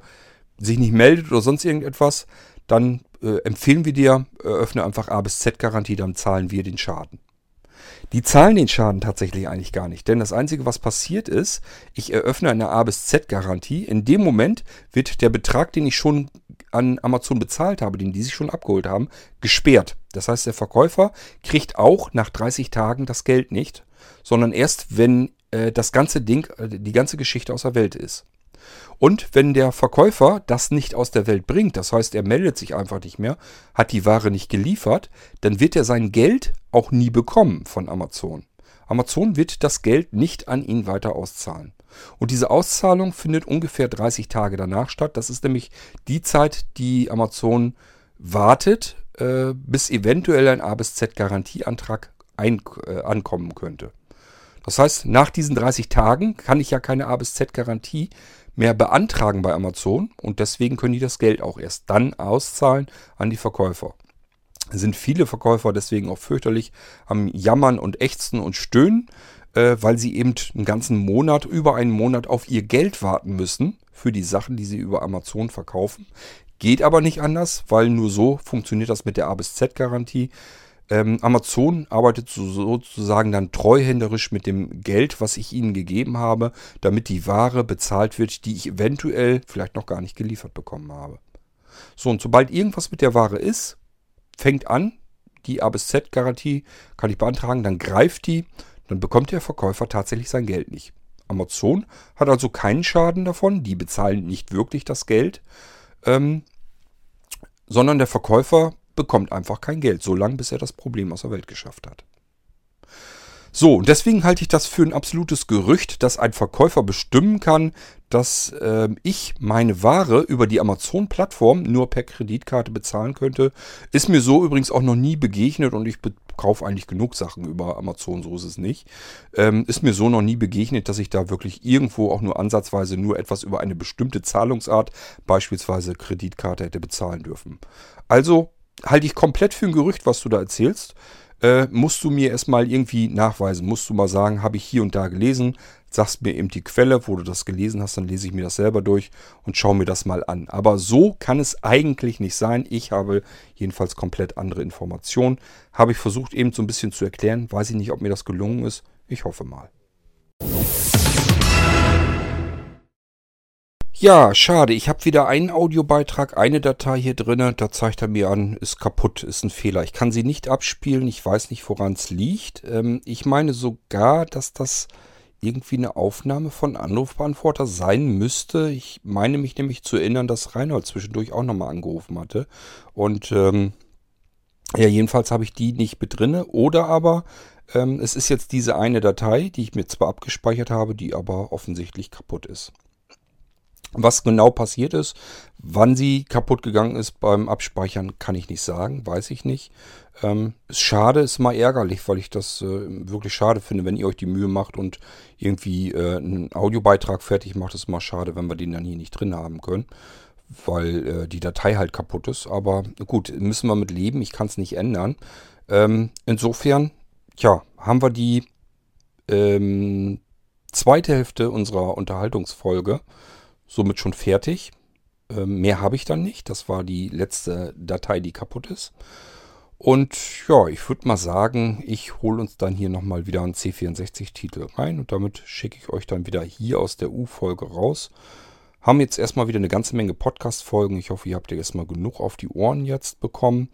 sich nicht meldet oder sonst irgendetwas, dann äh, empfehlen wir dir, öffne einfach A bis Z Garantie, dann zahlen wir den Schaden. Die zahlen den Schaden tatsächlich eigentlich gar nicht, denn das Einzige, was passiert ist, ich eröffne eine A bis Z Garantie. In dem Moment wird der Betrag, den ich schon an Amazon bezahlt habe, den die sich schon abgeholt haben, gesperrt. Das heißt, der Verkäufer kriegt auch nach 30 Tagen das Geld nicht, sondern erst, wenn äh, das ganze Ding, äh, die ganze Geschichte aus der Welt ist. Und wenn der Verkäufer das nicht aus der Welt bringt, das heißt, er meldet sich einfach nicht mehr, hat die Ware nicht geliefert, dann wird er sein Geld auch nie bekommen von Amazon. Amazon wird das Geld nicht an ihn weiter auszahlen. Und diese Auszahlung findet ungefähr 30 Tage danach statt. Das ist nämlich die Zeit, die Amazon wartet, äh, bis eventuell ein A bis Z Garantieantrag ein, äh, ankommen könnte. Das heißt, nach diesen 30 Tagen kann ich ja keine A bis Z Garantie mehr beantragen bei Amazon und deswegen können die das Geld auch erst dann auszahlen an die Verkäufer. Sind viele Verkäufer deswegen auch fürchterlich am Jammern und Ächzen und Stöhnen, äh, weil sie eben einen ganzen Monat, über einen Monat auf ihr Geld warten müssen für die Sachen, die sie über Amazon verkaufen. Geht aber nicht anders, weil nur so funktioniert das mit der A bis Z Garantie. Ähm, Amazon arbeitet so, sozusagen dann treuhänderisch mit dem Geld, was ich ihnen gegeben habe, damit die Ware bezahlt wird, die ich eventuell vielleicht noch gar nicht geliefert bekommen habe. So, und sobald irgendwas mit der Ware ist, fängt an, die A bis Z Garantie kann ich beantragen, dann greift die, dann bekommt der Verkäufer tatsächlich sein Geld nicht. Amazon hat also keinen Schaden davon, die bezahlen nicht wirklich das Geld, ähm, sondern der Verkäufer bekommt einfach kein Geld, so lange bis er das Problem aus der Welt geschafft hat. So, und deswegen halte ich das für ein absolutes Gerücht, dass ein Verkäufer bestimmen kann, dass äh, ich meine Ware über die Amazon-Plattform nur per Kreditkarte bezahlen könnte. Ist mir so übrigens auch noch nie begegnet und ich kaufe eigentlich genug Sachen über Amazon, so ist es nicht. Ähm, ist mir so noch nie begegnet, dass ich da wirklich irgendwo auch nur ansatzweise nur etwas über eine bestimmte Zahlungsart, beispielsweise Kreditkarte, hätte bezahlen dürfen. Also halte ich komplett für ein Gerücht, was du da erzählst. Äh, musst du mir erstmal irgendwie nachweisen. Musst du mal sagen, habe ich hier und da gelesen. Sagst mir eben die Quelle, wo du das gelesen hast, dann lese ich mir das selber durch und schaue mir das mal an. Aber so kann es eigentlich nicht sein. Ich habe jedenfalls komplett andere Informationen. Habe ich versucht eben so ein bisschen zu erklären. Weiß ich nicht, ob mir das gelungen ist. Ich hoffe mal. Ja, schade. Ich habe wieder einen Audiobeitrag, eine Datei hier drin. Da zeigt er mir an, ist kaputt, ist ein Fehler. Ich kann sie nicht abspielen. Ich weiß nicht, woran es liegt. Ähm, ich meine sogar, dass das irgendwie eine Aufnahme von Anrufbeantworter sein müsste. Ich meine mich nämlich zu erinnern, dass Reinhold zwischendurch auch nochmal angerufen hatte. Und ähm, ja, jedenfalls habe ich die nicht mit drinne. Oder aber Ähm, es ist jetzt diese eine Datei, die ich mir zwar abgespeichert habe, die aber offensichtlich kaputt ist. Was genau passiert ist, wann sie kaputt gegangen ist beim Abspeichern, kann ich nicht sagen, weiß ich nicht. Ähm, ist schade, ist mal ärgerlich, weil ich das äh, wirklich schade finde, wenn ihr euch die Mühe macht und irgendwie äh, einen Audiobeitrag fertig macht. Ist mal schade, wenn wir den dann hier nicht drin haben können, weil äh, die Datei halt kaputt ist. Aber gut, müssen wir mit leben. Ich kann es nicht ändern. Ähm, insofern, ja, haben wir die ähm, zweite Hälfte unserer Unterhaltungsfolge somit schon fertig. Ähm, mehr habe ich dann nicht. Das war die letzte Datei, die kaputt ist. Und ja, ich würde mal sagen, ich hole uns dann hier nochmal wieder einen C64-Titel rein und damit schicke ich euch dann wieder hier aus der U-Folge raus. Haben jetzt erstmal wieder eine ganze Menge Podcast-Folgen. Ich hoffe, ihr habt ja erstmal genug auf die Ohren jetzt bekommen.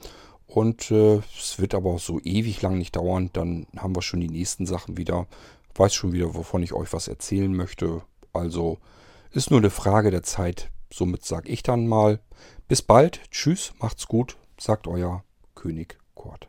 Und äh, es wird aber auch so ewig lang nicht dauern. Dann haben wir schon die nächsten Sachen wieder. Weiß schon wieder, wovon ich euch was erzählen möchte. Also ist nur eine Frage der Zeit. Somit sage ich dann mal bis bald. Tschüss, macht's gut, sagt euer König Kurt.